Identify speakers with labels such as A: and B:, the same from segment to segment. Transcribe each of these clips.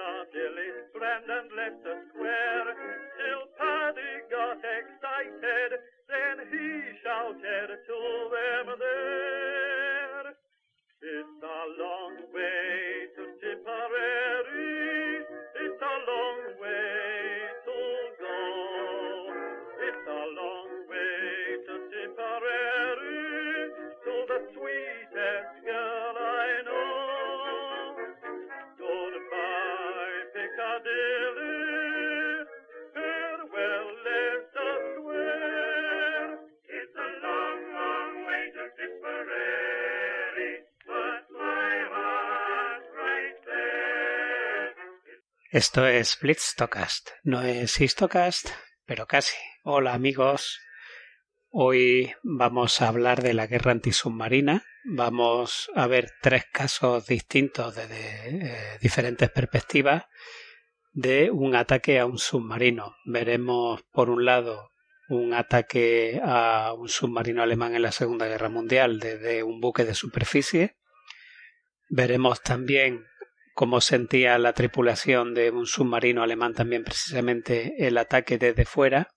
A: Dinner Billy Brandon left the square. Till Paddy got excited, then he shouted to them there. It's a long way
B: Esto es Blitztocast, no es Histocast, pero casi. Hola amigos, hoy vamos a hablar de la guerra antisubmarina. Vamos a ver tres casos distintos desde eh, diferentes perspectivas de un ataque a un submarino. Veremos por un lado un ataque a un submarino alemán en la Segunda Guerra Mundial desde un buque de superficie. Veremos también cómo sentía la tripulación de un submarino alemán también precisamente el ataque desde fuera.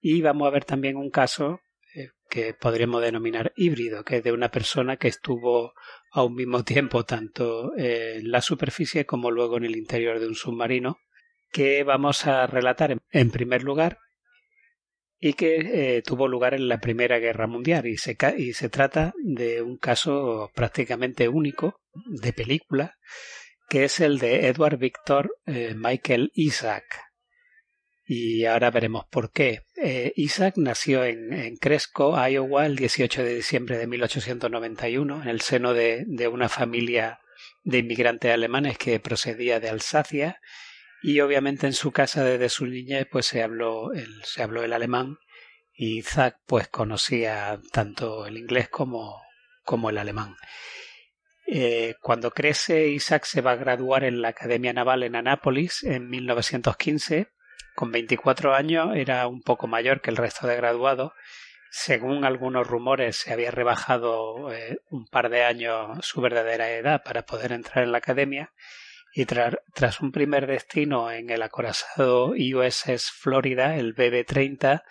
B: Y vamos a ver también un caso eh, que podríamos denominar híbrido, que es de una persona que estuvo a un mismo tiempo tanto en la superficie como luego en el interior de un submarino, que vamos a relatar en primer lugar y que eh, tuvo lugar en la Primera Guerra Mundial y se, y se trata de un caso prácticamente único de película que es el de Edward Victor eh, Michael Isaac. Y ahora veremos por qué. Eh, Isaac nació en, Cresco, Iowa, el 18 de diciembre de 1891, en el seno de, una familia de inmigrantes alemanes que procedía de Alsacia. Y obviamente en su casa desde su niñez pues se habló el, se habló el alemán y Isaac pues conocía tanto el inglés como, como el alemán. Eh, cuando crece, Isaac se va a graduar en la Academia Naval en Anápolis en 1915. Con 24 años era un poco mayor que el resto de graduados. Según algunos rumores, se había rebajado eh, un par de años su verdadera edad para poder entrar en la academia. Y tras un primer destino en el acorazado USS Florida, el BB-30,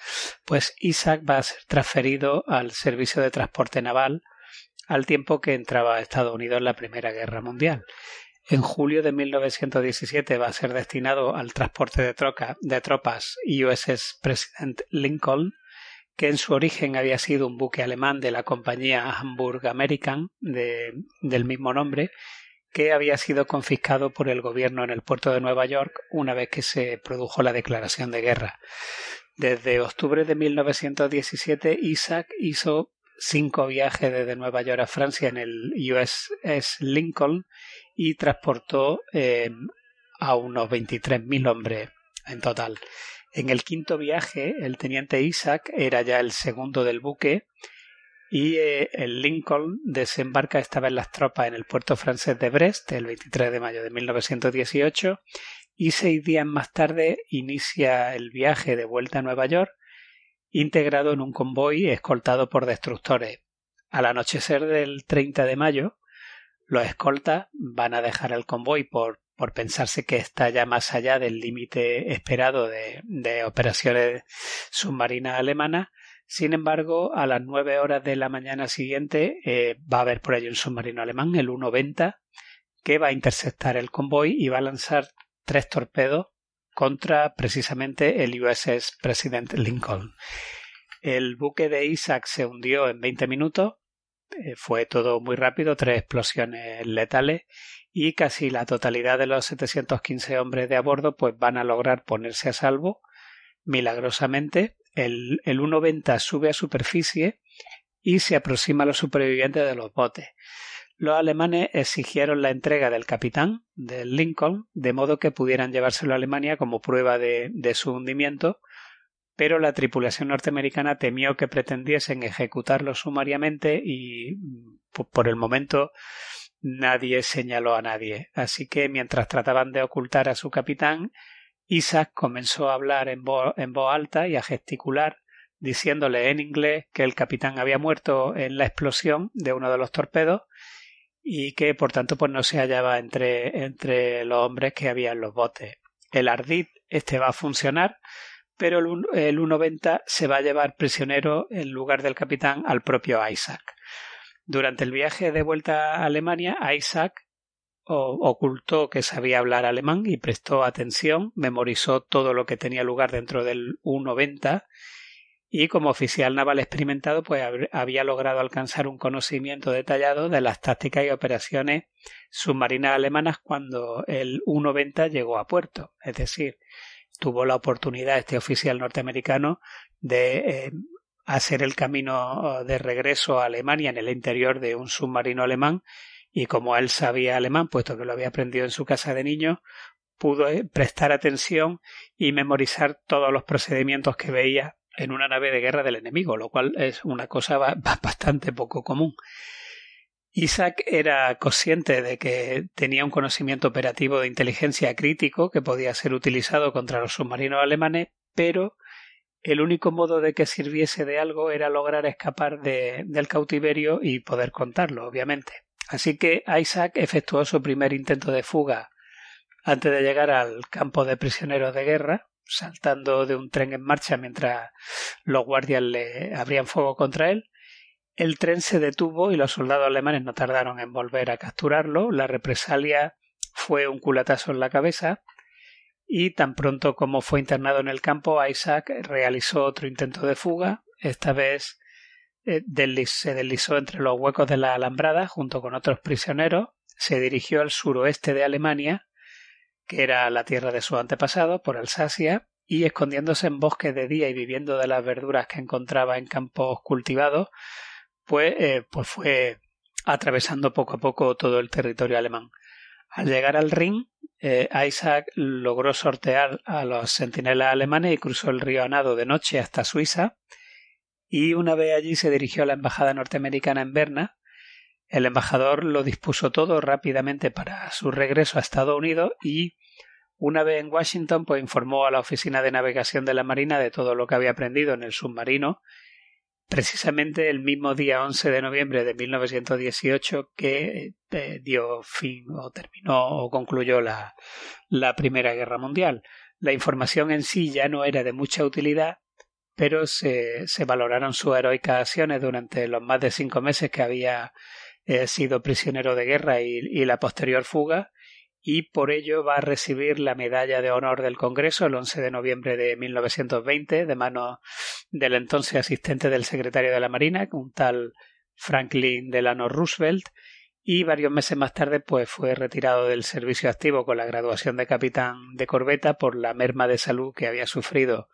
B: pues Isaac va a ser transferido al servicio de transporte naval al tiempo que entraba a Estados Unidos en la Primera Guerra Mundial. En julio de 1917 va a ser destinado al transporte de, de tropas USS President Lincoln, que en su origen había sido un buque alemán de la compañía Hamburg American del mismo nombre, que había sido confiscado por el gobierno en el puerto de Nueva York una vez que se produjo la declaración de guerra. Desde octubre de 1917, Isaac hizo cinco viajes desde Nueva York a Francia en el USS Lincoln y transportó eh, a unos 23.000 hombres en total. En el quinto viaje, el teniente Isaac era ya el segundo del buque y eh, el Lincoln desembarca esta vez las tropas en el puerto francés de Brest el 23 de mayo de 1918 y seis días más tarde inicia el viaje de vuelta a Nueva York integrado en un convoy escoltado por destructores. Al anochecer del 30 de mayo, los escoltas van a dejar el convoy por, por pensarse que está ya más allá del límite esperado de, de, operaciones submarinas alemanas. Sin embargo, a las nueve horas de la mañana siguiente eh, va a haber por allí un submarino alemán, el 190, que va a interceptar el convoy y va a lanzar tres torpedos contra precisamente el USS President Lincoln. El buque de Isaac se hundió en 20 minutos Eh, fue todo muy rápido, tres explosiones letales y casi la totalidad de los 715 hombres de a bordo pues van a lograr ponerse a salvo milagrosamente. El, el 190 sube a superficie y se aproxima a los supervivientes de los botes. Los alemanes exigieron la entrega del capitán del Lincoln de modo que pudieran llevárselo a Alemania como prueba de, su hundimiento pero la tripulación norteamericana temió que pretendiesen ejecutarlo sumariamente y por el momento nadie señaló a nadie. Así que mientras trataban de ocultar a su capitán, Isaac comenzó a hablar en en voz alta y a gesticular, diciéndole en inglés que el capitán había muerto en la explosión de uno de los torpedos y que por tanto pues no se hallaba entre, entre los hombres que había en los botes. El ardid este va a funcionar pero el, el 190 se va a llevar prisionero en lugar del capitán al propio Isaac. Durante el viaje de vuelta a Alemania, Isaac ocultó que sabía hablar alemán y prestó atención, memorizó todo lo que tenía lugar dentro del U-90 y como oficial naval experimentado pues había logrado alcanzar un conocimiento detallado de las tácticas y operaciones submarinas alemanas cuando el U-90 llegó a puerto. Es decir, tuvo la oportunidad este oficial norteamericano de eh, hacer el camino de regreso a Alemania en el interior de un submarino alemán y como él sabía alemán, puesto que lo había aprendido en su casa de niño, pudo eh, prestar atención y memorizar todos los procedimientos que veía en una nave de guerra del enemigo, lo cual es una cosa bastante poco común. Isaac era consciente de que tenía un conocimiento operativo de inteligencia crítico que podía ser utilizado contra los submarinos alemanes, pero el único modo de que sirviese de algo era lograr escapar de, del cautiverio y poder contarlo, obviamente. Así que Isaac efectuó su primer intento de fuga antes de llegar al campo de prisioneros de guerra, saltando de un tren en marcha mientras los guardias le abrían fuego contra él, el tren se detuvo y los soldados alemanes no tardaron en volver a capturarlo. La represalia fue un culatazo en la cabeza y tan pronto como fue internado en el campo, Isaac realizó otro intento de fuga. Esta vez eh, se deslizó entre los huecos de la alambrada junto con otros prisioneros. Se dirigió al suroeste de Alemania, que era la tierra de su antepasado, por Alsacia, y escondiéndose en bosques de día y viviendo de las verduras que encontraba en campos cultivados, pues, eh, pues fue atravesando poco a poco todo el territorio alemán. Al llegar al Rin, eh, Isaac logró sortear a los centinelas alemanes y cruzó el río Anado de noche hasta Suiza. Y una vez allí se dirigió a la embajada norteamericana en Berna. El embajador lo dispuso todo rápidamente para su regreso a Estados Unidos y una vez en Washington, pues informó a la oficina de navegación de la Marina de todo lo que había aprendido en el submarino precisamente el mismo día 11 de noviembre de 1918 que eh, dio fin o terminó o concluyó la, la Primera Guerra Mundial. La información en sí ya no era de mucha utilidad, pero se, se valoraron sus heroicas acciones durante los más de cinco meses que había eh, sido prisionero de guerra y, la posterior fuga y por ello va a recibir la Medalla de Honor del Congreso el 11 de noviembre de 1920 de mano del entonces asistente del secretario de la Marina, un tal Franklin Delano Roosevelt, y varios meses más tarde pues fue retirado del servicio activo con la graduación de capitán de corbeta por la merma de salud que había sufrido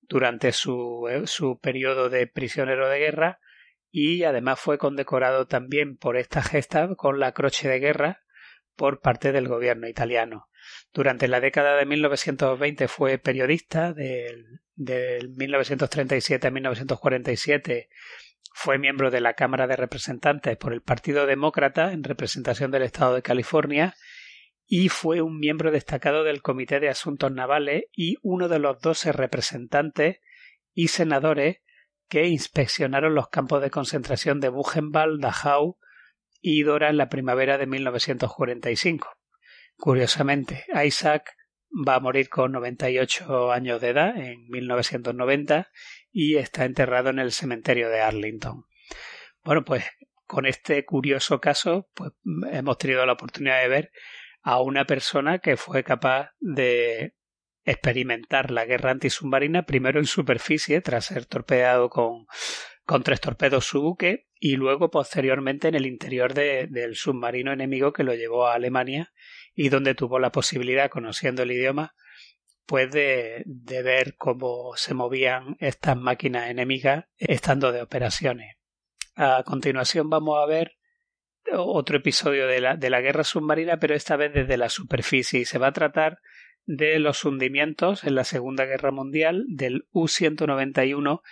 B: durante su, eh, su periodo de prisionero de guerra y además fue condecorado también por esta gesta con la Croce de Guerra por parte del gobierno italiano. Durante la década de 1920 fue periodista, del, del 1937 a 1947 fue miembro de la Cámara de Representantes por el Partido Demócrata en representación del Estado de California y fue un miembro destacado del Comité de Asuntos Navales y uno de los doce representantes y senadores que inspeccionaron los campos de concentración de Buchenwald, Dachau y Dora en la primavera de 1945. Curiosamente, Isaac va a morir con 98 años de edad en 1990 y está enterrado en el cementerio de Arlington. Bueno, pues con este curioso caso, pues hemos tenido la oportunidad de ver a una persona que fue capaz de experimentar la guerra antisubmarina primero en superficie tras ser torpedeado con, con tres torpedos su buque y luego posteriormente en el interior del submarino enemigo que lo llevó a Alemania y donde tuvo la posibilidad, conociendo el idioma, pues de, de ver cómo se movían estas máquinas enemigas estando de operaciones. A continuación vamos a ver otro episodio de la, de la guerra submarina, pero esta vez desde la superficie y se va a tratar de los hundimientos en la Segunda Guerra Mundial del U-191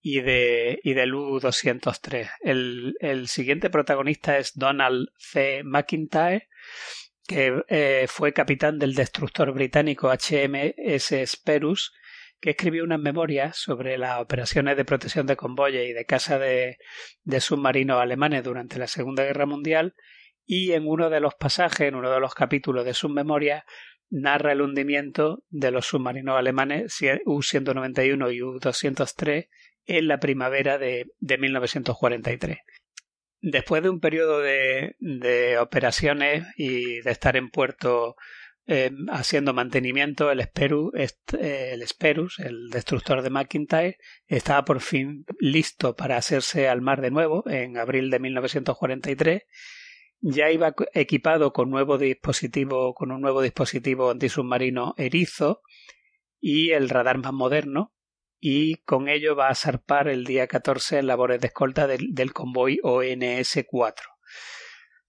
B: y, de, y del U-203. El, el siguiente protagonista es Donald C. McIntyre, que eh, fue capitán del destructor británico HMS Sperus, que escribió unas memorias sobre las operaciones de protección de convoyes y de caza de, de submarinos alemanes durante la Segunda Guerra Mundial, y en uno de los pasajes, en uno de los capítulos de sus memorias, narra el hundimiento de los submarinos alemanes U-191 y U-203 en la primavera de, de 1943. Después de un periodo de, de operaciones y de estar en puerto eh, haciendo mantenimiento, el, el Sperus, el destructor de McIntyre, estaba por fin listo para hacerse al mar de nuevo en abril de 1943. Ya iba equipado con nuevo dispositivo, con un nuevo dispositivo antisubmarino erizo y el radar más moderno, y con ello va a zarpar el día 14 en labores de escolta del, convoy ONS-4.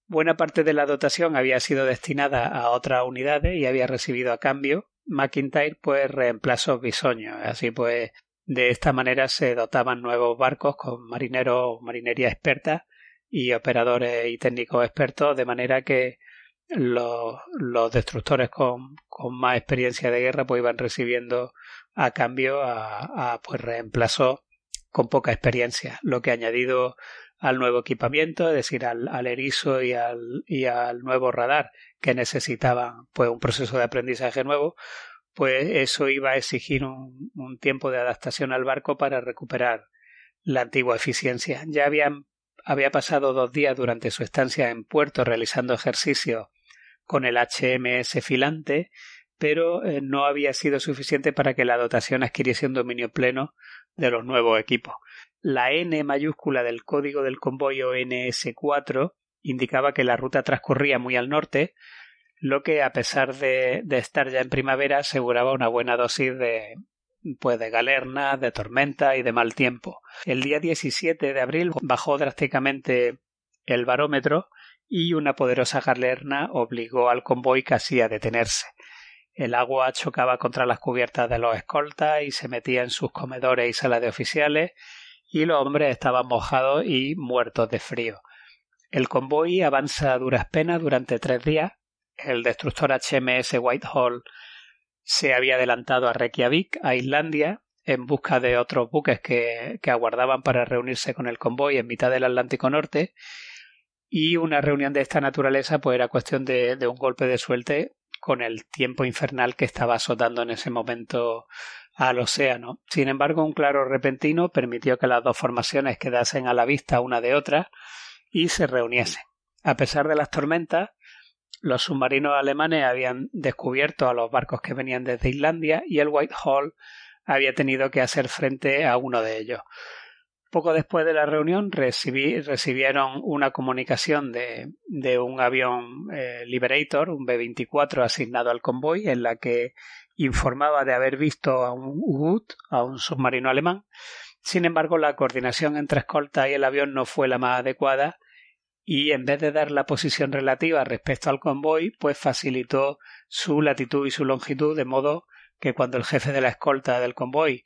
B: Buena parte de la dotación había sido destinada a otras unidades y había recibido a cambio McIntyre pues reemplazos bisoños. Así pues, de esta manera se dotaban nuevos barcos con marineros, marinería experta y operadores y técnicos expertos, de manera que los, los destructores con, con, más experiencia de guerra pues iban recibiendo a cambio a, pues reemplazos con poca experiencia, lo que añadido al nuevo equipamiento, es decir, al, al erizo y al, y al nuevo radar que necesitaban pues un proceso de aprendizaje nuevo, pues eso iba a exigir un, un tiempo de adaptación al barco para recuperar la antigua eficiencia. Ya habían, había pasado dos días durante su estancia en puerto realizando ejercicio con el HMS Filante, pero eh, no había sido suficiente para que la dotación adquiriese un dominio pleno de los nuevos equipos. La N mayúscula del código del convoy NS4 indicaba que la ruta transcurría muy al norte, lo que a pesar de, de estar ya en primavera aseguraba una buena dosis de, pues de galerna, de tormenta y de mal tiempo. El día 17 de abril bajó drásticamente el barómetro y una poderosa galerna obligó al convoy casi a detenerse. El agua chocaba contra las cubiertas de los escoltas y se metía en sus comedores y salas de oficiales, y los hombres estaban mojados y muertos de frío. El convoy avanza a duras penas durante tres días. El destructor HMS Whitehall se había adelantado a Reykjavik, a Islandia, en busca de otros buques que, aguardaban para reunirse con el convoy en mitad del Atlántico Norte, y una reunión de esta naturaleza pues era cuestión de, de un golpe de suerte con el tiempo infernal que estaba azotando en ese momento al océano. Sin embargo, un claro repentino permitió que las dos formaciones quedasen a la vista una de otra y se reuniesen. A pesar de las tormentas, los submarinos alemanes habían descubierto a los barcos que venían desde Islandia y el Whitehall había tenido que hacer frente a uno de ellos. Poco después de la reunión recibieron una comunicación de, de un avión eh, Liberator, un B-24 asignado al convoy, en la que informaba de haber visto a un U-Boot, a un submarino alemán. Sin embargo, la coordinación entre escolta y el avión no fue la más adecuada y en vez de dar la posición relativa respecto al convoy, pues facilitó su latitud y su longitud de modo que cuando el jefe de la escolta del convoy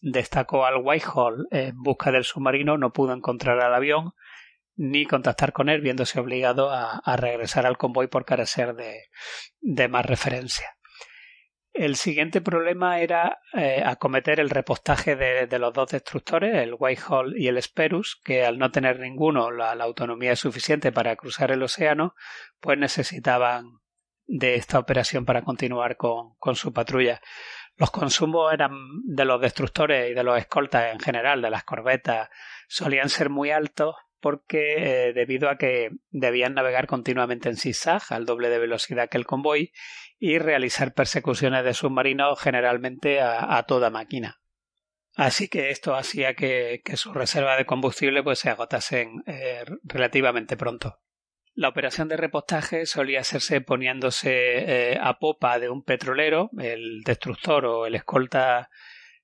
B: destacó al Whitehall en busca del submarino, no pudo encontrar al avión ni contactar con él, viéndose obligado a, a regresar al convoy por carecer de, de, más referencia. El siguiente problema era eh, acometer el repostaje de, los dos destructores, el Whitehall y el Sperus, que al no tener ninguno la, la autonomía suficiente para cruzar el océano, pues necesitaban de esta operación para continuar con, con su patrulla. Los consumos eran de los destructores y de los escoltas en general, de las corbetas, solían ser muy altos porque eh, debido a que debían navegar continuamente en zigzag al doble de velocidad que el convoy y realizar persecuciones de submarinos generalmente a, toda máquina. Así que esto hacía que, su reserva de combustible pues se agotasen eh, relativamente pronto. La operación de repostaje solía hacerse poniéndose eh, a popa de un petrolero, el destructor o el escolta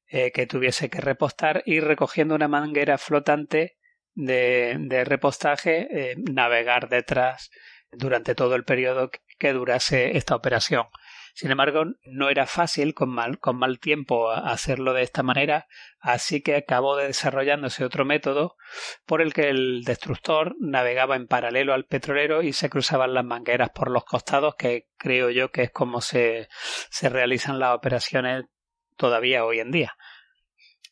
B: que tuviese que repostar y recogiendo una manguera flotante de, de repostaje navegar detrás durante todo el periodo que durase esta operación. Sin embargo, no era fácil con mal, con mal tiempo hacerlo de esta manera, así que acabó desarrollándose otro método por el que el destructor navegaba en paralelo al petrolero y se cruzaban las mangueras por los costados, que creo yo que es como se, se realizan las operaciones todavía hoy en día.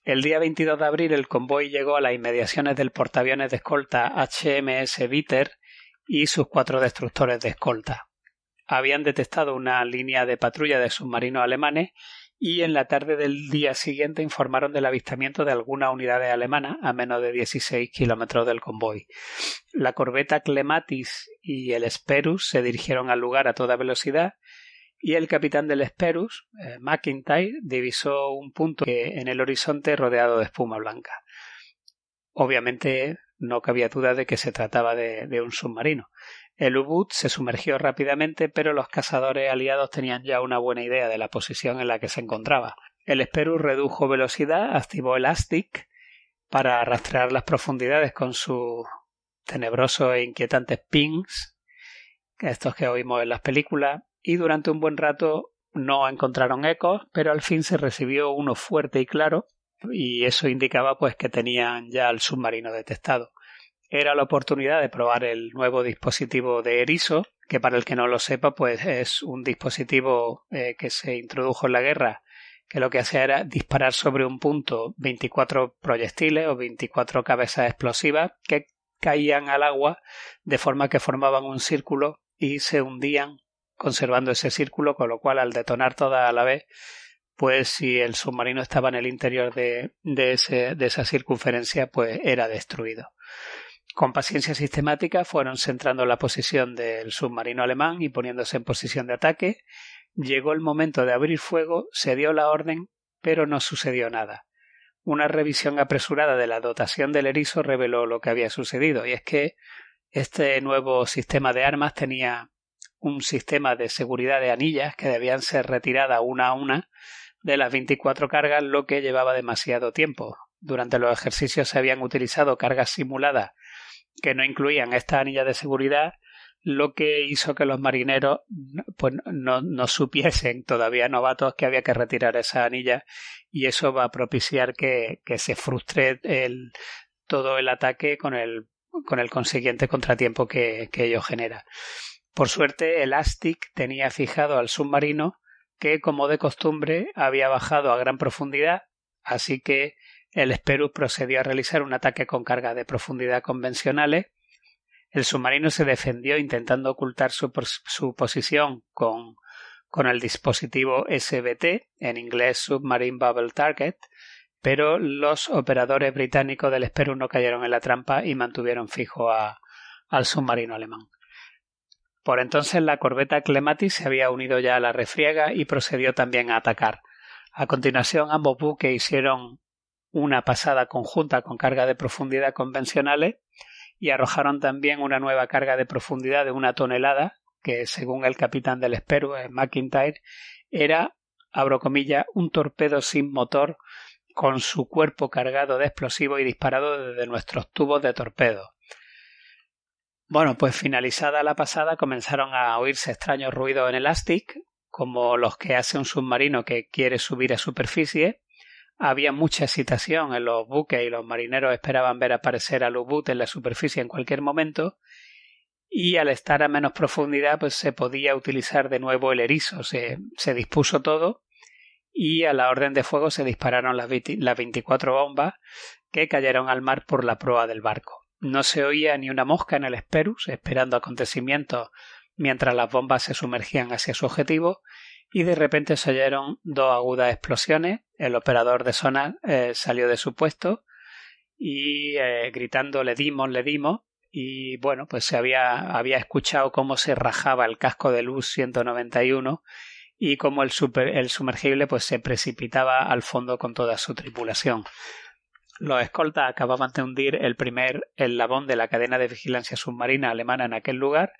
B: El día 22 de abril el convoy llegó a las inmediaciones del portaaviones de escolta HMS Bitter y sus cuatro destructores de escolta habían detectado una línea de patrulla de submarinos alemanes y en la tarde del día siguiente informaron del avistamiento de algunas unidades alemanas a menos de 16 kilómetros del convoy. La corbeta Clematis y el Sperus se dirigieron al lugar a toda velocidad y el capitán del Sperus, eh, McIntyre, divisó un punto en el horizonte rodeado de espuma blanca. Obviamente no cabía duda de que se trataba de un submarino. El U-Boot se sumergió rápidamente, pero los cazadores aliados tenían ya una buena idea de la posición en la que se encontraba. El Sperus redujo velocidad, activó el ASTIC para rastrear las profundidades con sus tenebrosos e inquietantes pings, estos que oímos en las películas, y durante un buen rato no encontraron ecos, pero al fin se recibió uno fuerte y claro, y eso indicaba pues que tenían ya el submarino detectado. Era la oportunidad de probar el nuevo dispositivo de Eriso, que para el que no lo sepa, pues es un dispositivo eh, que se introdujo en la guerra, que lo que hacía era disparar sobre un punto 24 proyectiles o 24 cabezas explosivas que caían al agua de forma que formaban un círculo y se hundían conservando ese círculo, con lo cual al detonar todas a la vez, pues si el submarino estaba en el interior de, de, ese, de esa circunferencia, pues era destruido. Con paciencia sistemática fueron centrando la posición del submarino alemán y poniéndose en posición de ataque. Llegó el momento de abrir fuego, se dio la orden, pero no sucedió nada. Una revisión apresurada de la dotación del erizo reveló lo que había sucedido, y es que este nuevo sistema de armas tenía un sistema de seguridad de anillas que debían ser retiradas una a una de las 24 cargas, lo que llevaba demasiado tiempo. Durante los ejercicios se habían utilizado cargas simuladas que no incluían esta anilla de seguridad, lo que hizo que los marineros pues, no, no, supiesen, todavía novatos, que había que retirar esa anilla y eso va a propiciar que, que se frustre el, todo el ataque con el, con el consiguiente contratiempo que, que ello genera. Por suerte, el Astic tenía fijado al submarino que, como de costumbre, había bajado a gran profundidad, así que el Sperus procedió a realizar un ataque con carga de profundidad convencionales. El submarino se defendió intentando ocultar su, posición con, el dispositivo SBT, en inglés Submarine Bubble Target, pero los operadores británicos del Sperus no cayeron en la trampa y mantuvieron fijo al submarino alemán. Por entonces la corbeta Clematis se había unido ya a la refriega y procedió también a atacar. A continuación ambos buques hicieron una pasada conjunta con carga de profundidad convencionales y arrojaron también una nueva carga de profundidad de una tonelada que según el capitán del Esperu, eh, McIntyre, era, abro comillas, un torpedo sin motor con su cuerpo cargado de explosivo y disparado desde nuestros tubos de torpedo. Bueno, pues finalizada la pasada comenzaron a oírse extraños ruidos en el Astic, como los que hace un submarino que quiere subir a superficie, había mucha excitación en los buques y los marineros esperaban ver aparecer al U-Boot en la superficie en cualquier momento y al estar a menos profundidad pues se podía utilizar de nuevo el erizo. Se, se dispuso todo y a la orden de fuego se dispararon las, las 24 bombas que cayeron al mar por la proa del barco. No se oía ni una mosca en el Esperus esperando acontecimientos mientras las bombas se sumergían hacia su objetivo y de repente se oyeron dos agudas explosiones. El operador de zona eh, salió de su puesto y eh, gritando le dimos, le dimos. Y bueno, pues se había, había escuchado cómo se rajaba el casco de luz 191 y como el, el sumergible pues se precipitaba al fondo con toda su tripulación. Los escoltas acababan de hundir el primer eslabón de la cadena de vigilancia submarina alemana en aquel lugar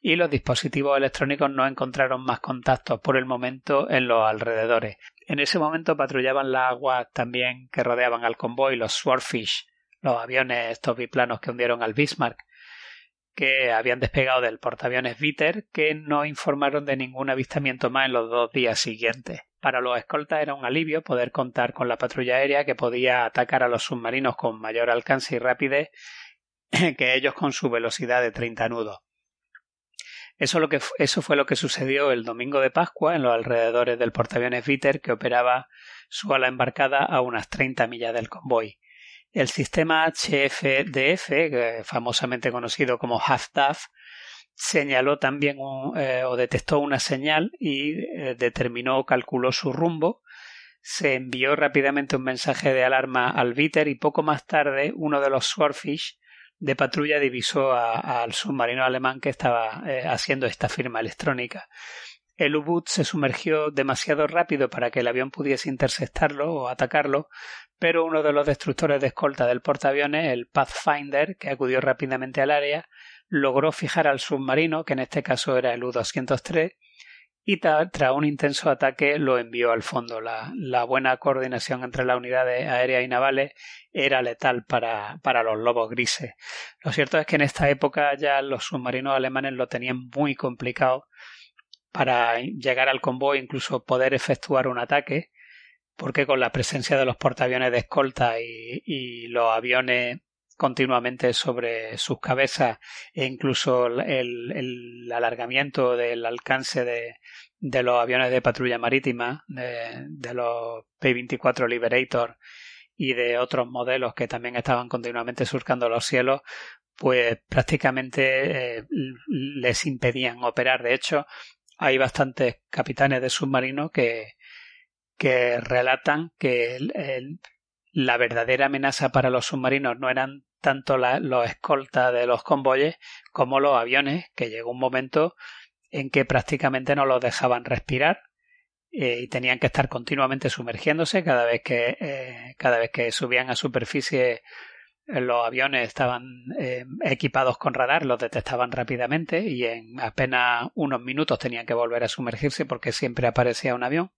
B: y los dispositivos electrónicos no encontraron más contactos por el momento en los alrededores. En ese momento patrullaban las aguas también que rodeaban al convoy los Swordfish, los aviones estos biplanos que hundieron al Bismarck, que habían despegado del portaaviones Viter, que no informaron de ningún avistamiento más en los dos días siguientes. Para los escoltas era un alivio poder contar con la patrulla aérea que podía atacar a los submarinos con mayor alcance y rapidez que ellos con su velocidad de 30 nudos. Eso, lo que, fue lo que sucedió el domingo de Pascua en los alrededores del portaaviones Viter que operaba su ala embarcada a unas 30 millas del convoy. El sistema HFDF, famosamente conocido como HAFDAF, señaló también eh, o detectó una señal y eh, determinó o calculó su rumbo. Se envió rápidamente un mensaje de alarma al Viter y poco más tarde uno de los Swordfish de patrulla divisó al submarino alemán que estaba eh, haciendo esta firma electrónica. El U-Boot se sumergió demasiado rápido para que el avión pudiese interceptarlo o atacarlo, pero uno de los destructores de escolta del portaaviones, el Pathfinder, que acudió rápidamente al área, logró fijar al submarino, que en este caso era el U-203, y tras un intenso ataque lo envió al fondo. La, buena coordinación entre las unidades aéreas y navales era letal para, los lobos grises. Lo cierto es que en esta época ya los submarinos alemanes lo tenían muy complicado para llegar al convoy, incluso poder efectuar un ataque, porque con la presencia de los portaaviones de escolta y, los aviones continuamente sobre sus cabezas e incluso el, alargamiento del alcance de, de, los aviones de patrulla marítima, de, de los P-24 Liberator y de otros modelos que también estaban continuamente surcando los cielos, pues prácticamente eh, les impedían operar. De hecho, hay bastantes capitanes de submarinos que, que relatan que la verdadera amenaza para los submarinos no eran tanto los escoltas de los convoyes como los aviones, que llegó un momento en que prácticamente no los dejaban respirar eh, y tenían que estar continuamente sumergiéndose cada vez que eh, cada vez que subían a superficie los aviones estaban eh, equipados con radar, los detectaban rápidamente y en apenas unos minutos tenían que volver a sumergirse porque siempre aparecía un avión.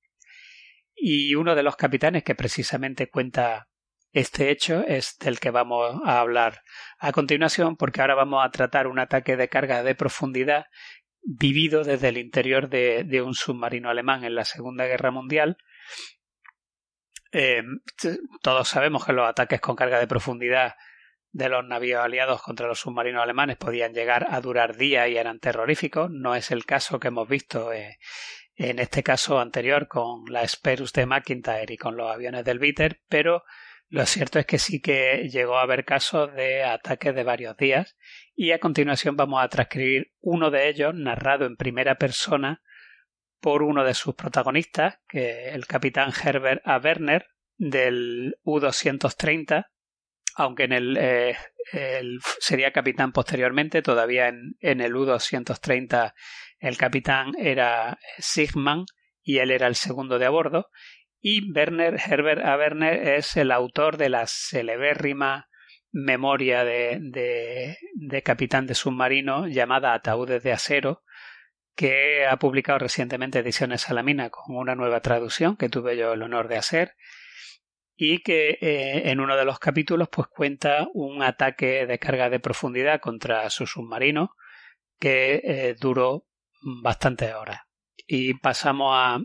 B: Y uno de los capitanes que precisamente cuenta este hecho es del que vamos a hablar a continuación porque ahora vamos a tratar un ataque de carga de profundidad vivido desde el interior de, un submarino alemán en la Segunda Guerra Mundial eh, todos sabemos que los ataques con carga de profundidad de los navíos aliados contra los submarinos alemanes podían llegar a durar días y eran terroríficos. No es el caso que hemos visto eh, en este caso anterior con la Sperus de McIntyre y con los aviones del Bitter, pero lo cierto es que sí que llegó a haber casos de ataques de varios días y a continuación vamos a transcribir uno de ellos narrado en primera persona por uno de sus protagonistas, que el capitán Herbert A. Werner del U-230, aunque en el, eh, sería capitán posteriormente, todavía en, en el U-230 el capitán era Sigman y él era el segundo de a bordo, y Werner, Herbert A. Werner es el autor de la celebérrima memoria de, de, de capitán de submarino llamada Ataúdes de Acero, que ha publicado recientemente Ediciones Salamina con una nueva traducción que tuve yo el honor de hacer y que eh, en uno de los capítulos pues cuenta un ataque de carga de profundidad contra su submarino que eh, duró bastantes horas y pasamos a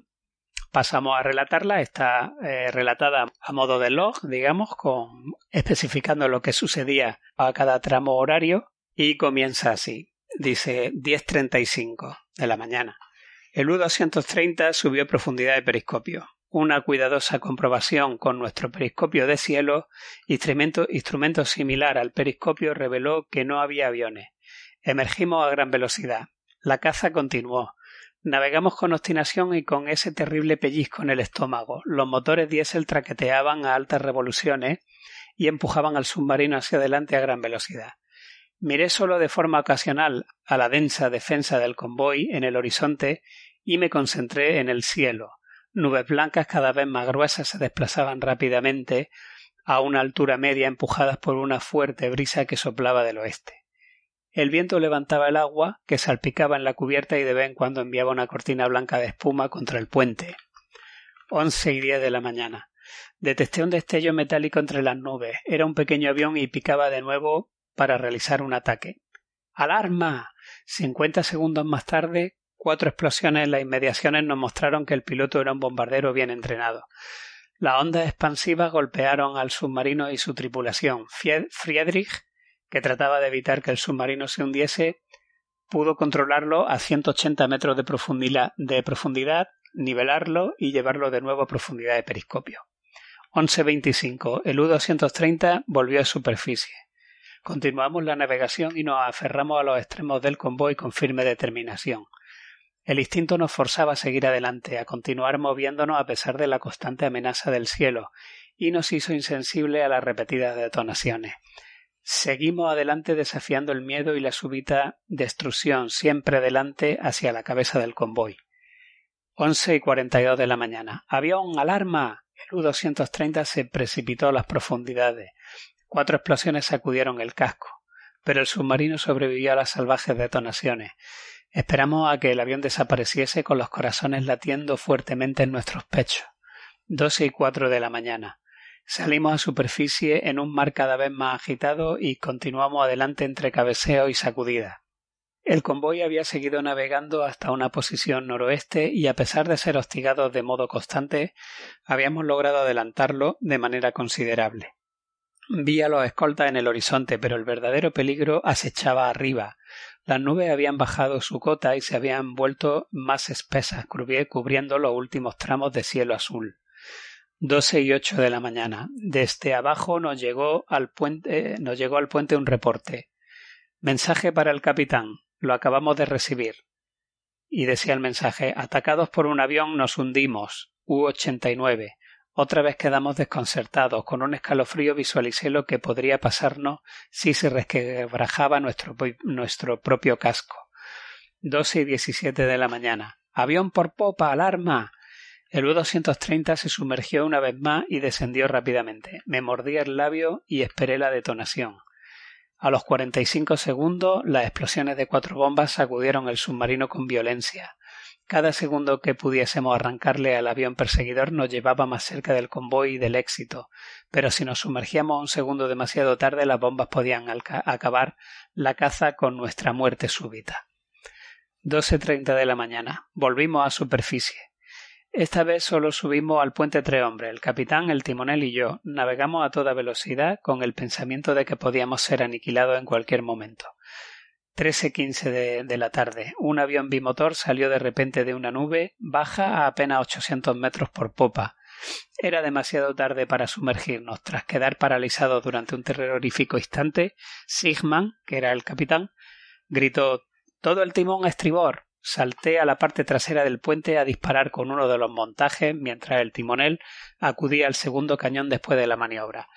B: pasamos a relatarla está eh, relatada a modo de log digamos con especificando lo que sucedía a cada tramo horario y comienza así dice 10.35 de la mañana. El U-230 subió profundidad de periscopio. Una cuidadosa comprobación con nuestro periscopio de cielo, instrumento, instrumento similar al periscopio, reveló que no había aviones. Emergimos a gran velocidad. La caza continuó. Navegamos con obstinación y con ese terrible pellizco en el estómago. Los motores diésel traqueteaban a altas revoluciones y empujaban al submarino hacia adelante a gran velocidad. Miré solo de forma ocasional a la densa defensa del convoy en el horizonte y me concentré en el cielo. Nubes blancas cada vez más gruesas se desplazaban rápidamente a una altura media empujadas por una fuerte brisa que soplaba del oeste. El viento levantaba el agua, que salpicaba en la cubierta y de vez en cuando enviaba una cortina blanca de espuma contra el puente. Once y diez de la mañana. Detecté un destello metálico entre las nubes. Era un pequeño avión y picaba de nuevo para realizar un ataque. ¡Alarma! Cincuenta segundos más tarde, cuatro explosiones en las inmediaciones nos mostraron que el piloto era un bombardero bien entrenado. Las ondas expansivas golpearon al submarino y su tripulación. Friedrich, que trataba de evitar que el submarino se hundiese, pudo controlarlo a 180 metros de profundidad, nivelarlo y llevarlo de nuevo a profundidad de periscopio. 11.25. El U-230 volvió a superficie. Continuamos la navegación y nos aferramos a los extremos del convoy con firme determinación. El instinto nos forzaba a seguir adelante, a continuar moviéndonos a pesar de la constante amenaza del cielo, y nos hizo insensible a las repetidas detonaciones. Seguimos adelante desafiando el miedo y la súbita destrucción, siempre adelante hacia la cabeza del convoy. Once y cuarenta y dos de la mañana. ¡Avión! ¡Alarma! El U-230 se precipitó a las profundidades. Cuatro explosiones sacudieron el casco, pero el submarino sobrevivió a las salvajes detonaciones. Esperamos a que el avión desapareciese con los corazones latiendo fuertemente en nuestros pechos. Doce y cuatro de la mañana. Salimos a superficie en un mar cada vez más agitado y continuamos adelante entre cabeceo y sacudida. El convoy había seguido navegando hasta una posición noroeste y a pesar de ser hostigados de modo constante, habíamos logrado adelantarlo de manera considerable. Vi a los escoltas en el horizonte, pero el verdadero peligro acechaba arriba. Las nubes habían bajado su cota y se habían vuelto más espesas, cubriendo los últimos tramos de cielo azul. Doce y ocho de la mañana. Desde abajo nos llegó al puente, nos llegó al puente un reporte. Mensaje para el capitán. Lo acabamos de recibir. Y decía el mensaje Atacados por un avión nos hundimos. U-89. Otra vez quedamos desconcertados. Con un escalofrío visualicé lo que podría pasarnos si se resquebrajaba nuestro, nuestro propio casco. Doce y diecisiete de la mañana. Avión por popa. Alarma. El U-230 se sumergió una vez más y descendió rápidamente. Me mordí el labio y esperé la detonación. A los 45 segundos, las explosiones de cuatro bombas sacudieron el submarino con violencia. Cada segundo que pudiésemos arrancarle al avión perseguidor nos llevaba más cerca del convoy y del éxito, pero si nos sumergíamos un segundo demasiado tarde las bombas podían acabar la caza con nuestra muerte súbita. 12.30 de la mañana. Volvimos a superficie. Esta vez solo subimos al puente tres hombres, el capitán, el timonel y yo. Navegamos a toda velocidad con el pensamiento de que podíamos ser aniquilados en cualquier momento. Trece quince de, de, la tarde. Un avión bimotor salió de repente de una nube baja a apenas ochocientos metros por popa. Era demasiado tarde para sumergirnos. Tras quedar paralizados durante un terrorífico instante, Sigman, que era el capitán, gritó Todo el timón a estribor. Salté a la parte trasera del puente a disparar con uno de los montajes mientras el timonel acudía al segundo cañón después de la maniobra.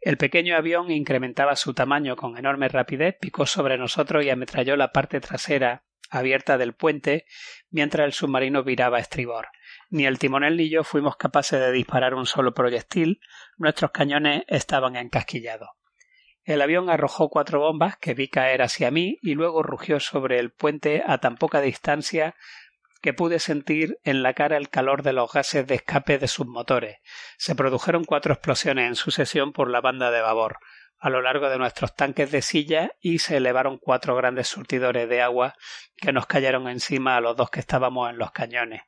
B: El pequeño avión incrementaba su tamaño con enorme rapidez, picó sobre nosotros y ametralló la parte trasera abierta del puente mientras el submarino viraba a estribor. Ni el timonel ni yo fuimos capaces de disparar un solo proyectil, nuestros cañones estaban encasquillados. El avión arrojó cuatro bombas que vi caer hacia mí y luego rugió sobre el puente a tan poca distancia que pude sentir en la cara el calor de los gases de escape de sus motores. Se produjeron cuatro explosiones en sucesión por la banda de babor a lo largo de nuestros tanques de silla y se elevaron cuatro grandes surtidores de agua que nos cayeron encima a los dos que estábamos en los cañones.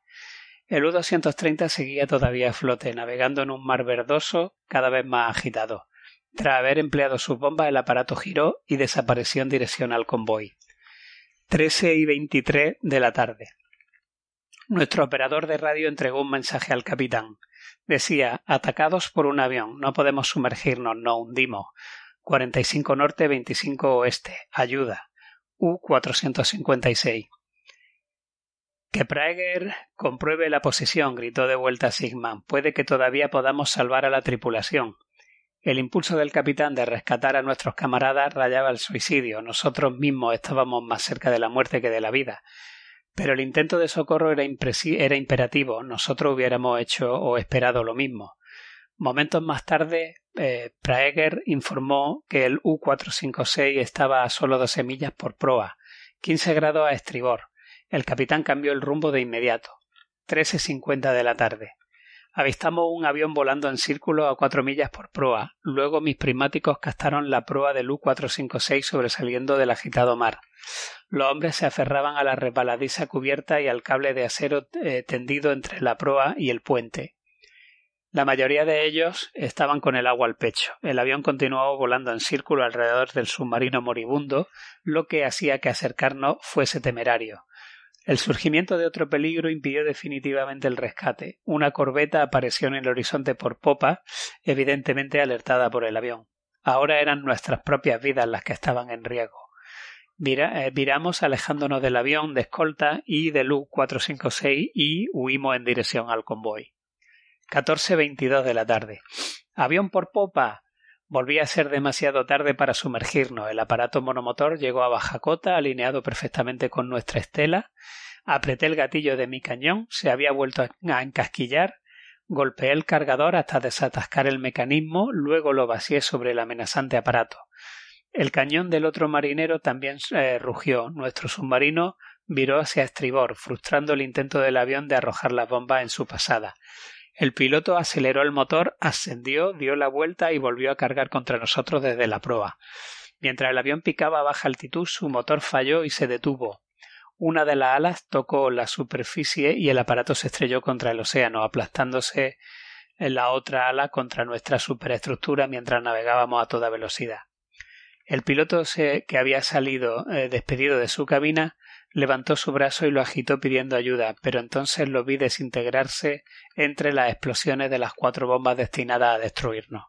B: El U-230 seguía todavía a flote, navegando en un mar verdoso cada vez más agitado. Tras haber empleado sus bombas, el aparato giró y desapareció en dirección al convoy. Trece y veintitrés de la tarde. Nuestro operador de radio entregó un mensaje al capitán. Decía atacados por un avión. No podemos sumergirnos, no hundimos. 45 norte, 25 oeste. Ayuda. U-456. Que Praeger compruebe la posición, gritó de vuelta Sigman. Puede que todavía podamos salvar a la tripulación. El impulso del capitán de rescatar a nuestros camaradas rayaba el suicidio. Nosotros mismos estábamos más cerca de la muerte que de la vida. Pero el intento de socorro era, era imperativo. Nosotros hubiéramos hecho o esperado lo mismo. Momentos más tarde, eh, Praeger informó que el U-456 estaba a solo 12 millas por proa, 15 grados a estribor. El capitán cambió el rumbo de inmediato. 13.50 de la tarde. Avistamos un avión volando en círculo a cuatro millas por proa. Luego mis prismáticos captaron la proa del U-456 sobresaliendo del agitado mar. Los hombres se aferraban a la resbaladiza cubierta y al cable de acero eh, tendido entre la proa y el puente. La mayoría de ellos estaban con el agua al pecho. El avión continuaba volando en círculo alrededor del submarino moribundo, lo que hacía que acercarnos fuese temerario. El surgimiento de otro peligro impidió definitivamente el rescate. Una corbeta apareció en el horizonte por popa, evidentemente alertada por el avión. Ahora eran nuestras propias vidas las que estaban en riesgo. Eh, viramos alejándonos del avión de escolta y del U-456 y huimos en dirección al convoy. 14.22 de la tarde. Avión por popa. Volvía a ser demasiado tarde para sumergirnos. El aparato monomotor llegó a baja cota, alineado perfectamente con nuestra estela. Apreté el gatillo de mi cañón, se había vuelto a encasquillar. Golpeé el cargador hasta desatascar el mecanismo, luego lo vacié sobre el amenazante aparato. El cañón del otro marinero también eh, rugió. Nuestro submarino viró hacia estribor, frustrando el intento del avión de arrojar las bombas en su pasada. El piloto aceleró el motor, ascendió, dio la vuelta y volvió a cargar contra nosotros desde la proa. Mientras el avión picaba a baja altitud, su motor falló y se detuvo. Una de las alas tocó la superficie y el aparato se estrelló contra el océano, aplastándose en la otra ala contra nuestra superestructura mientras navegábamos a toda velocidad. El piloto que había salido eh, despedido de su cabina levantó su brazo y lo agitó pidiendo ayuda, pero entonces lo vi desintegrarse entre las explosiones de las cuatro bombas destinadas a destruirnos.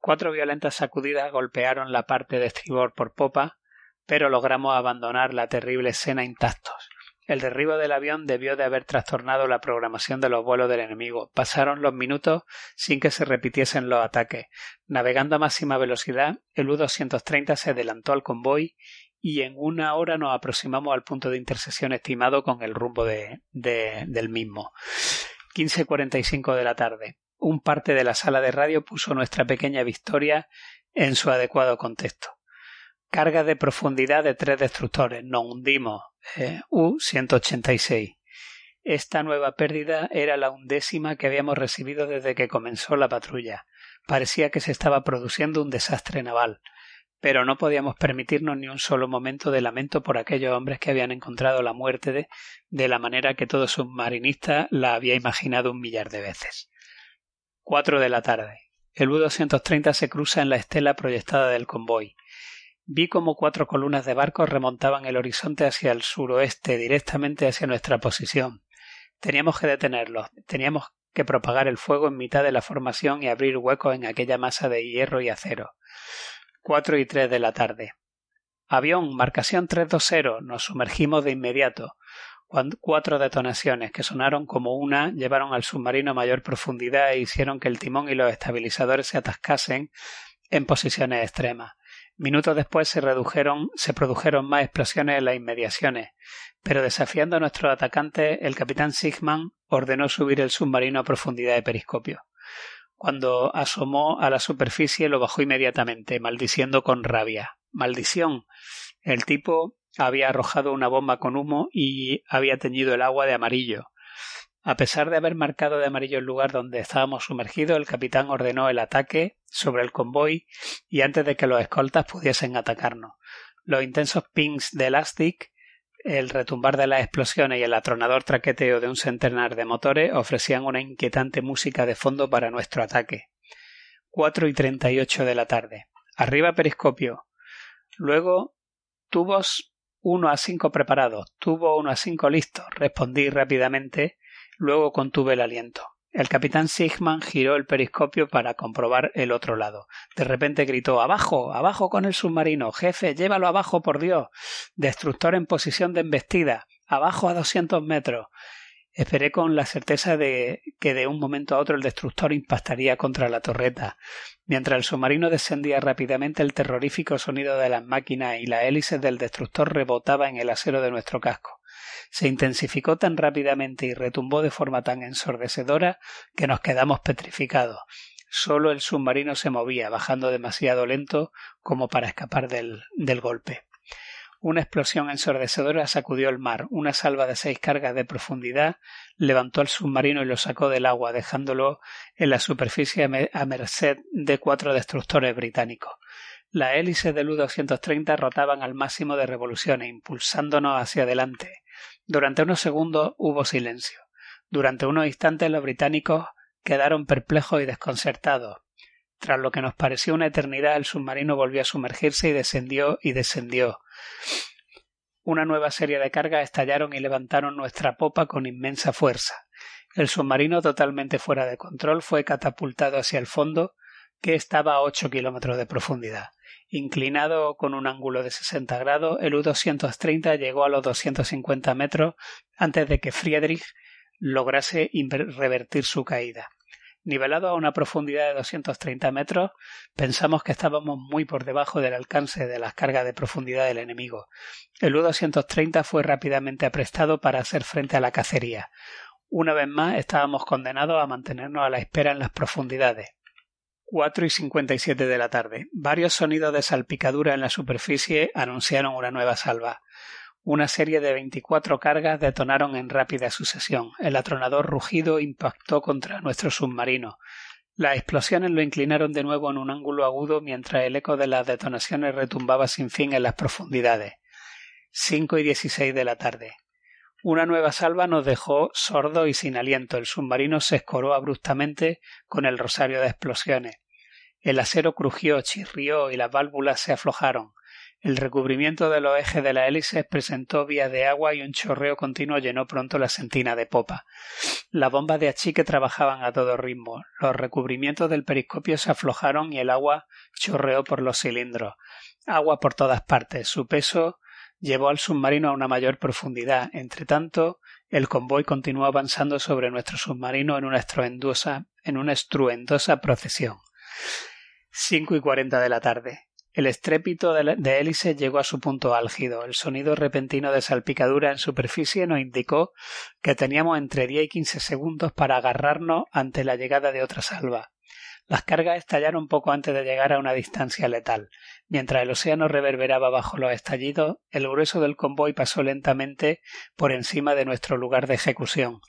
B: Cuatro violentas sacudidas golpearon la parte de estribor por popa, pero logramos abandonar la terrible escena intactos. El derribo del avión debió de haber trastornado la programación de los vuelos del enemigo. Pasaron los minutos sin que se repitiesen los ataques. Navegando a máxima velocidad, el U-230 se adelantó al convoy y en una hora nos aproximamos al punto de intersección estimado con el rumbo de, del mismo. 15.45 de la tarde. Un parte de la sala de radio puso nuestra pequeña victoria en su adecuado contexto. Carga de profundidad de tres destructores. Nos hundimos. Eh, U-186. Esta nueva pérdida era la undécima que habíamos recibido desde que comenzó la patrulla. Parecía que se estaba produciendo un desastre naval pero no podíamos permitirnos ni un solo momento de lamento por aquellos hombres que habían encontrado la muerte de, la manera que todo submarinista la había imaginado un millar de veces. Cuatro de la tarde. El U-230 se cruza en la estela proyectada del convoy. Vi como cuatro columnas de barcos remontaban el horizonte hacia el suroeste, directamente hacia nuestra posición. Teníamos que detenerlos, teníamos que propagar el fuego en mitad de la formación y abrir huecos en aquella masa de hierro y acero cuatro y tres de la tarde. Avión, marcación 320, nos sumergimos de inmediato. Cuatro detonaciones que sonaron como una llevaron al submarino a mayor profundidad e hicieron que el timón y los estabilizadores se atascasen en posiciones extremas. Minutos después se redujeron, se produjeron más explosiones en las inmediaciones, pero desafiando a nuestros atacantes, el capitán Sigman ordenó subir el submarino a profundidad de periscopio. Cuando asomó a la superficie lo bajó inmediatamente, maldiciendo con rabia. Maldición. El tipo había arrojado una bomba con humo y había teñido el agua de amarillo. A pesar de haber marcado de amarillo el lugar donde estábamos sumergidos, el capitán ordenó el ataque sobre el convoy y antes de que los escoltas pudiesen atacarnos. Los intensos pings de Elastic el retumbar de las explosiones y el atronador traqueteo de un centenar de motores ofrecían una inquietante música de fondo para nuestro ataque. Cuatro y treinta y ocho de la tarde. Arriba periscopio. Luego tubos uno a cinco preparados. Tubo uno a cinco listo. Respondí rápidamente. Luego contuve el aliento. El capitán Sigman giró el periscopio para comprobar el otro lado. De repente gritó Abajo, abajo con el submarino. Jefe, llévalo abajo, por Dios. Destructor en posición de embestida. Abajo a doscientos metros. Esperé con la certeza de que de un momento a otro el destructor impactaría contra la torreta. Mientras el submarino descendía rápidamente, el terrorífico sonido de las máquinas y las hélices del destructor rebotaba en el acero de nuestro casco. Se intensificó tan rápidamente y retumbó de forma tan ensordecedora que nos quedamos petrificados. Solo el submarino se movía, bajando demasiado lento como para escapar del, del golpe. Una explosión ensordecedora sacudió el mar. Una salva de seis cargas de profundidad levantó al submarino y lo sacó del agua, dejándolo en la superficie a merced de cuatro destructores británicos. Las hélices del U-230 rotaban al máximo de revoluciones, impulsándonos hacia adelante. Durante unos segundos hubo silencio. Durante unos instantes los británicos quedaron perplejos y desconcertados. Tras lo que nos pareció una eternidad, el submarino volvió a sumergirse y descendió y descendió. Una nueva serie de cargas estallaron y levantaron nuestra popa con inmensa fuerza. El submarino, totalmente fuera de control, fue catapultado hacia el fondo, que estaba a ocho kilómetros de profundidad. Inclinado con un ángulo de 60 grados, el U-230 llegó a los 250 metros antes de que Friedrich lograse revertir su caída. Nivelado a una profundidad de 230 metros, pensamos que estábamos muy por debajo del alcance de las cargas de profundidad del enemigo. El U-230 fue rápidamente aprestado para hacer frente a la cacería. Una vez más estábamos condenados a mantenernos a la espera en las profundidades. Cuatro y cincuenta y siete de la tarde. Varios sonidos de salpicadura en la superficie anunciaron una nueva salva. Una serie de veinticuatro cargas detonaron en rápida sucesión. El atronador rugido impactó contra nuestro submarino. Las explosiones lo inclinaron de nuevo en un ángulo agudo mientras el eco de las detonaciones retumbaba sin fin en las profundidades. Cinco y dieciséis de la tarde. Una nueva salva nos dejó sordo y sin aliento. El submarino se escoró abruptamente con el rosario de explosiones. El acero crujió, chirrió y las válvulas se aflojaron. El recubrimiento de los ejes de la hélice presentó vías de agua y un chorreo continuo llenó pronto la sentina de popa. Las bombas de achique trabajaban a todo ritmo. Los recubrimientos del periscopio se aflojaron y el agua chorreó por los cilindros. Agua por todas partes. Su peso llevó al submarino a una mayor profundidad. Entre tanto, el convoy continuó avanzando sobre nuestro submarino en una estruendosa, en una estruendosa procesión. Cinco y cuarenta de la tarde. El estrépito de hélice llegó a su punto álgido. El sonido repentino de salpicadura en superficie nos indicó que teníamos entre diez y quince segundos para agarrarnos ante la llegada de otra salva. Las cargas estallaron poco antes de llegar a una distancia letal. Mientras el océano reverberaba bajo los estallidos, el grueso del convoy pasó lentamente por encima de nuestro lugar de ejecución.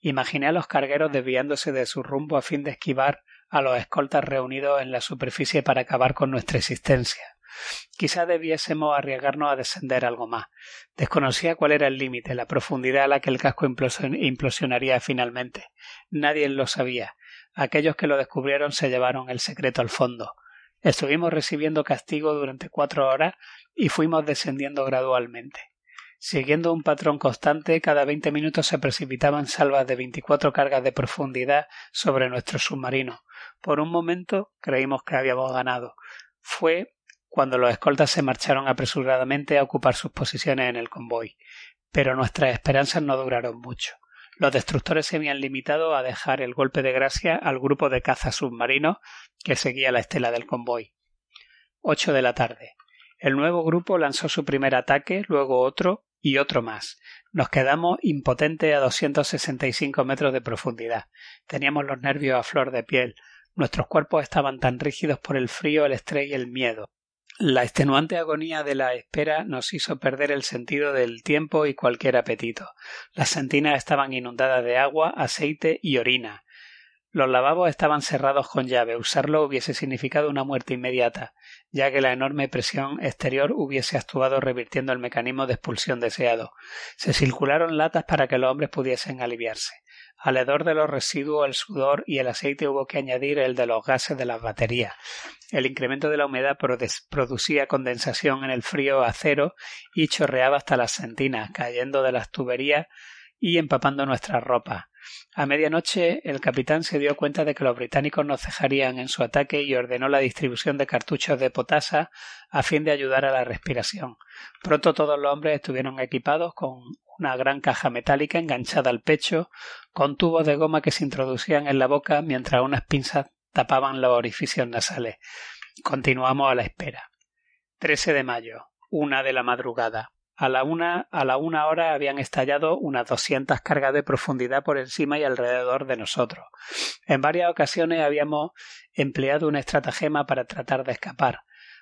B: Imaginé a los cargueros desviándose de su rumbo a fin de esquivar a los escoltas reunidos en la superficie para acabar con nuestra existencia. Quizá debiésemos arriesgarnos a descender algo más. Desconocía cuál era el límite, la profundidad a la que el casco implosionaría finalmente. Nadie lo sabía. Aquellos que lo descubrieron se llevaron el secreto al fondo. Estuvimos recibiendo castigo durante cuatro horas y fuimos descendiendo gradualmente. Siguiendo un patrón constante, cada veinte minutos se precipitaban salvas de veinticuatro cargas de profundidad sobre nuestro submarino. Por un momento creímos que habíamos ganado. Fue cuando los escoltas se marcharon apresuradamente a ocupar sus posiciones en el convoy. Pero nuestras esperanzas no duraron mucho. Los destructores se habían limitado a dejar el golpe de gracia al grupo de caza submarinos que seguía la estela del convoy. Ocho de la tarde. El nuevo grupo lanzó su primer ataque, luego otro, y otro más. Nos quedamos impotentes a 265 metros de profundidad. Teníamos los nervios a flor de piel. Nuestros cuerpos estaban tan rígidos por el frío, el estrés y el miedo. La extenuante agonía de la espera nos hizo perder el sentido del tiempo y cualquier apetito. Las sentinas estaban inundadas de agua, aceite y orina. Los lavabos estaban cerrados con llave. Usarlo hubiese significado una muerte inmediata, ya que la enorme presión exterior hubiese actuado revirtiendo el mecanismo de expulsión deseado. Se circularon latas para que los hombres pudiesen aliviarse. Alrededor de los residuos, el sudor y el aceite hubo que añadir el de los gases de las baterías. El incremento de la humedad producía condensación en el frío acero y chorreaba hasta las sentinas, cayendo de las tuberías y empapando nuestras ropas. A medianoche el capitán se dio cuenta de que los británicos no cejarían en su ataque y ordenó la distribución de cartuchos de potasa a fin de ayudar a la respiración. Pronto todos los hombres estuvieron equipados con una gran caja metálica enganchada al pecho, con tubos de goma que se introducían en la boca mientras unas pinzas tapaban los orificios nasales. Continuamos a la espera. 13 de mayo, una de la madrugada. A la una, a la una hora habían estallado unas doscientas cargas de profundidad por encima y alrededor de nosotros. En varias ocasiones habíamos empleado una estratagema para tratar de escapar.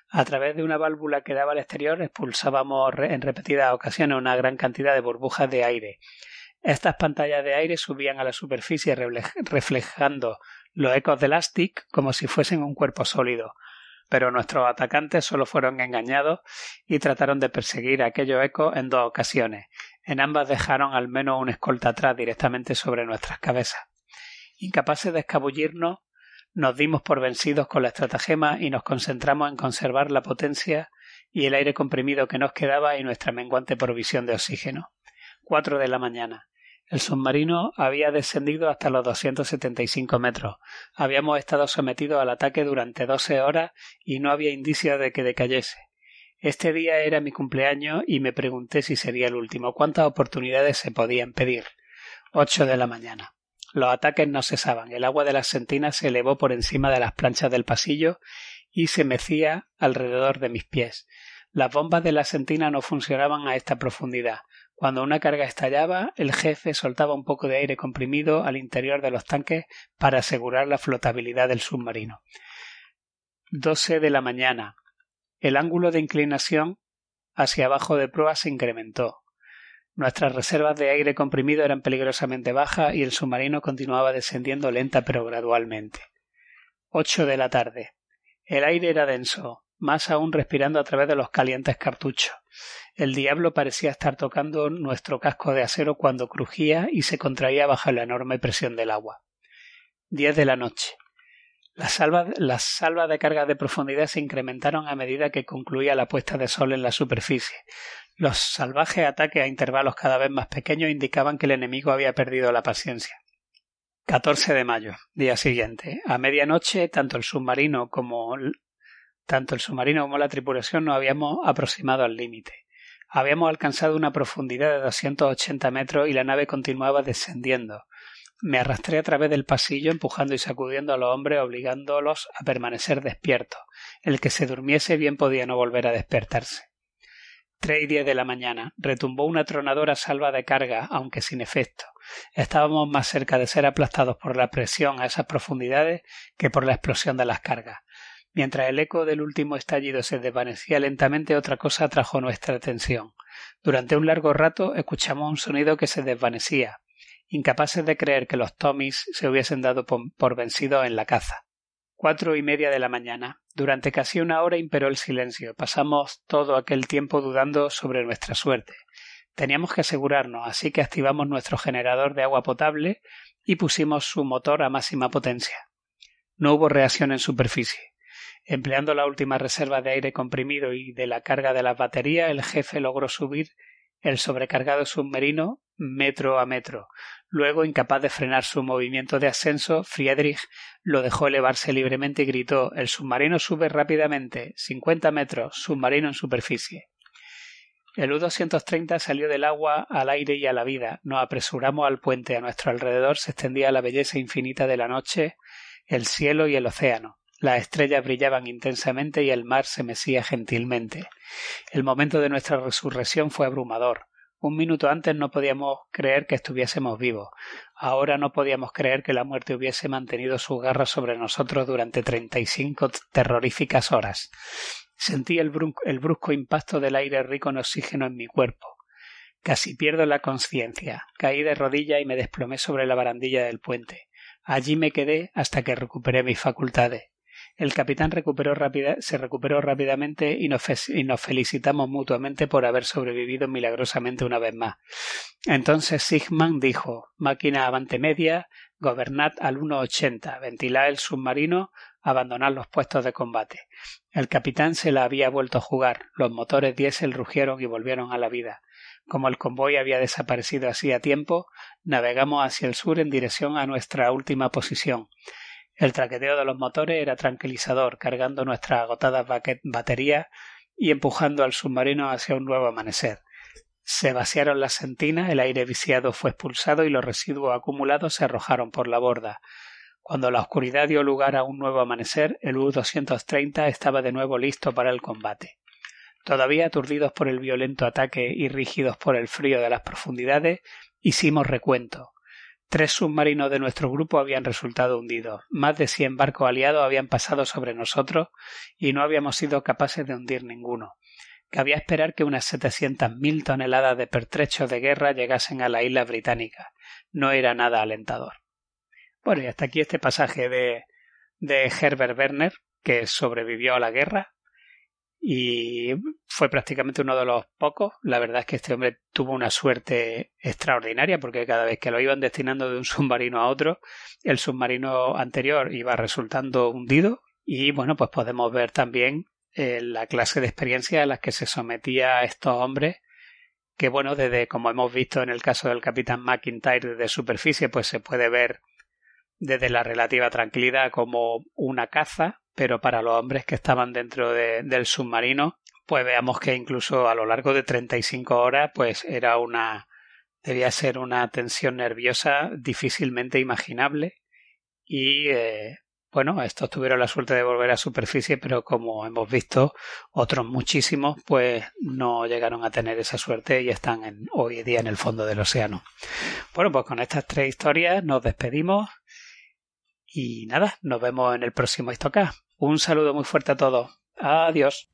B: A través de una válvula que daba al exterior expulsábamos en repetidas ocasiones una gran cantidad de burbujas de aire. Estas pantallas de aire subían a la superficie reflejando los ecos del Astic como si fuesen un cuerpo sólido pero nuestros atacantes solo fueron engañados y trataron de perseguir aquellos ecos en dos ocasiones. En ambas dejaron al menos un escolta atrás directamente sobre nuestras cabezas. Incapaces de escabullirnos, nos dimos por vencidos con la estratagema y nos concentramos en conservar la potencia y el aire comprimido que nos quedaba y nuestra menguante provisión de oxígeno. Cuatro de la mañana. El submarino había descendido hasta los 275 metros. Habíamos estado sometidos al ataque durante doce horas y no había indicio de que decayese. Este día era mi cumpleaños y me pregunté si sería el último. ¿Cuántas oportunidades se podían pedir? Ocho de la mañana. Los ataques no cesaban. El agua de las sentinas se elevó por encima de las planchas del pasillo y se mecía alrededor de mis pies. Las bombas de la sentina no funcionaban a esta profundidad. Cuando una carga estallaba, el jefe soltaba un poco de aire comprimido al interior de los tanques para asegurar la flotabilidad del submarino. 12 de la mañana. El ángulo de inclinación hacia abajo de proa se incrementó. Nuestras reservas de aire comprimido eran peligrosamente bajas y el submarino continuaba descendiendo lenta pero gradualmente. 8 de la tarde. El aire era denso, más aún respirando a través de los calientes cartuchos. El diablo parecía estar tocando nuestro casco de acero cuando crujía y se contraía bajo la enorme presión del agua. Diez de la noche. Las salvas, de carga de profundidad se incrementaron a medida que concluía la puesta de sol en la superficie. Los salvajes ataques a intervalos cada vez más pequeños indicaban que el enemigo había perdido la paciencia. 14 de mayo, día siguiente. A medianoche, tanto el submarino como tanto el submarino como la tripulación nos habíamos aproximado al límite. Habíamos alcanzado una profundidad de 280 metros y la nave continuaba descendiendo. Me arrastré a través del pasillo empujando y sacudiendo a los hombres obligándolos a permanecer despiertos. El que se durmiese bien podía no volver a despertarse. Tres y diez de la mañana. Retumbó una tronadora salva de carga, aunque sin efecto. Estábamos más cerca de ser aplastados por la presión a esas profundidades que por la explosión de las cargas. Mientras el eco del último estallido se desvanecía lentamente, otra cosa atrajo nuestra atención. Durante un largo rato escuchamos un sonido que se desvanecía, incapaces de creer que los Tommys se hubiesen dado por vencidos en la caza. Cuatro y media de la mañana. Durante casi una hora imperó el silencio. Pasamos todo aquel tiempo dudando sobre nuestra suerte. Teníamos que asegurarnos, así que activamos nuestro generador de agua potable y pusimos su motor a máxima potencia. No hubo reacción en superficie. Empleando la última reserva de aire comprimido y de la carga de las baterías, el jefe logró subir el sobrecargado submarino metro a metro. Luego, incapaz de frenar su movimiento de ascenso, Friedrich lo dejó elevarse libremente y gritó El submarino sube rápidamente. cincuenta metros. Submarino en superficie. El U-230 salió del agua al aire y a la vida. Nos apresuramos al puente. A nuestro alrededor se extendía la belleza infinita de la noche, el cielo y el océano. Las estrellas brillaban intensamente y el mar se mecía gentilmente. El momento de nuestra resurrección fue abrumador. Un minuto antes no podíamos creer que estuviésemos vivos. Ahora no podíamos creer que la muerte hubiese mantenido su garra sobre nosotros durante treinta y cinco terroríficas horas. Sentí el, el brusco impacto del aire rico en oxígeno en mi cuerpo. Casi pierdo la conciencia. Caí de rodillas y me desplomé sobre la barandilla del puente. Allí me quedé hasta que recuperé mis facultades. El capitán recuperó se recuperó rápidamente y nos, felicitamos mutuamente por haber sobrevivido milagrosamente una vez más. Entonces Sigman dijo máquina avante media, gobernad al 1.80, ventilad el submarino, abandonad los puestos de combate. El capitán se la había vuelto a jugar, los motores diésel rugieron y volvieron a la vida. Como el convoy había desaparecido hacía tiempo, navegamos hacia el sur en dirección a nuestra última posición. El traqueteo de los motores era tranquilizador, cargando nuestras agotadas baterías y empujando al submarino hacia un nuevo amanecer. Se vaciaron las sentinas, el aire viciado fue expulsado y los residuos acumulados se arrojaron por la borda. Cuando la oscuridad dio lugar a un nuevo amanecer, el U-230 estaba de nuevo listo para el combate. Todavía aturdidos por el violento ataque y rígidos por el frío de las profundidades, hicimos recuento. Tres submarinos de nuestro grupo habían resultado hundidos, más de cien barcos aliados habían pasado sobre nosotros y no habíamos sido capaces de hundir ninguno. Cabía esperar que unas setecientas mil toneladas de pertrechos de guerra llegasen a la isla británica. No era nada alentador. Bueno, y hasta aquí este pasaje de, de Herbert Werner, que sobrevivió a la guerra y fue prácticamente uno de los pocos. La verdad es que este hombre tuvo una suerte extraordinaria porque cada vez que lo iban destinando de un submarino a otro, el submarino anterior iba resultando hundido y bueno, pues podemos ver también eh, la clase de experiencia a las que se sometía a estos hombres que bueno, desde como hemos visto en el caso del capitán McIntyre de superficie, pues se puede ver desde la relativa tranquilidad como una caza, pero para los hombres que estaban dentro del submarino, pues veamos que incluso a lo largo de 35 horas, pues era una debía ser una tensión nerviosa difícilmente imaginable y eh, bueno, estos tuvieron la suerte de volver a superficie, pero como hemos visto, otros muchísimos pues no llegaron a tener esa suerte y están en, hoy día en el fondo del océano. Bueno, pues con estas tres historias nos despedimos y nada, nos vemos en el próximo Istocast. Un saludo muy fuerte a todos. Adiós.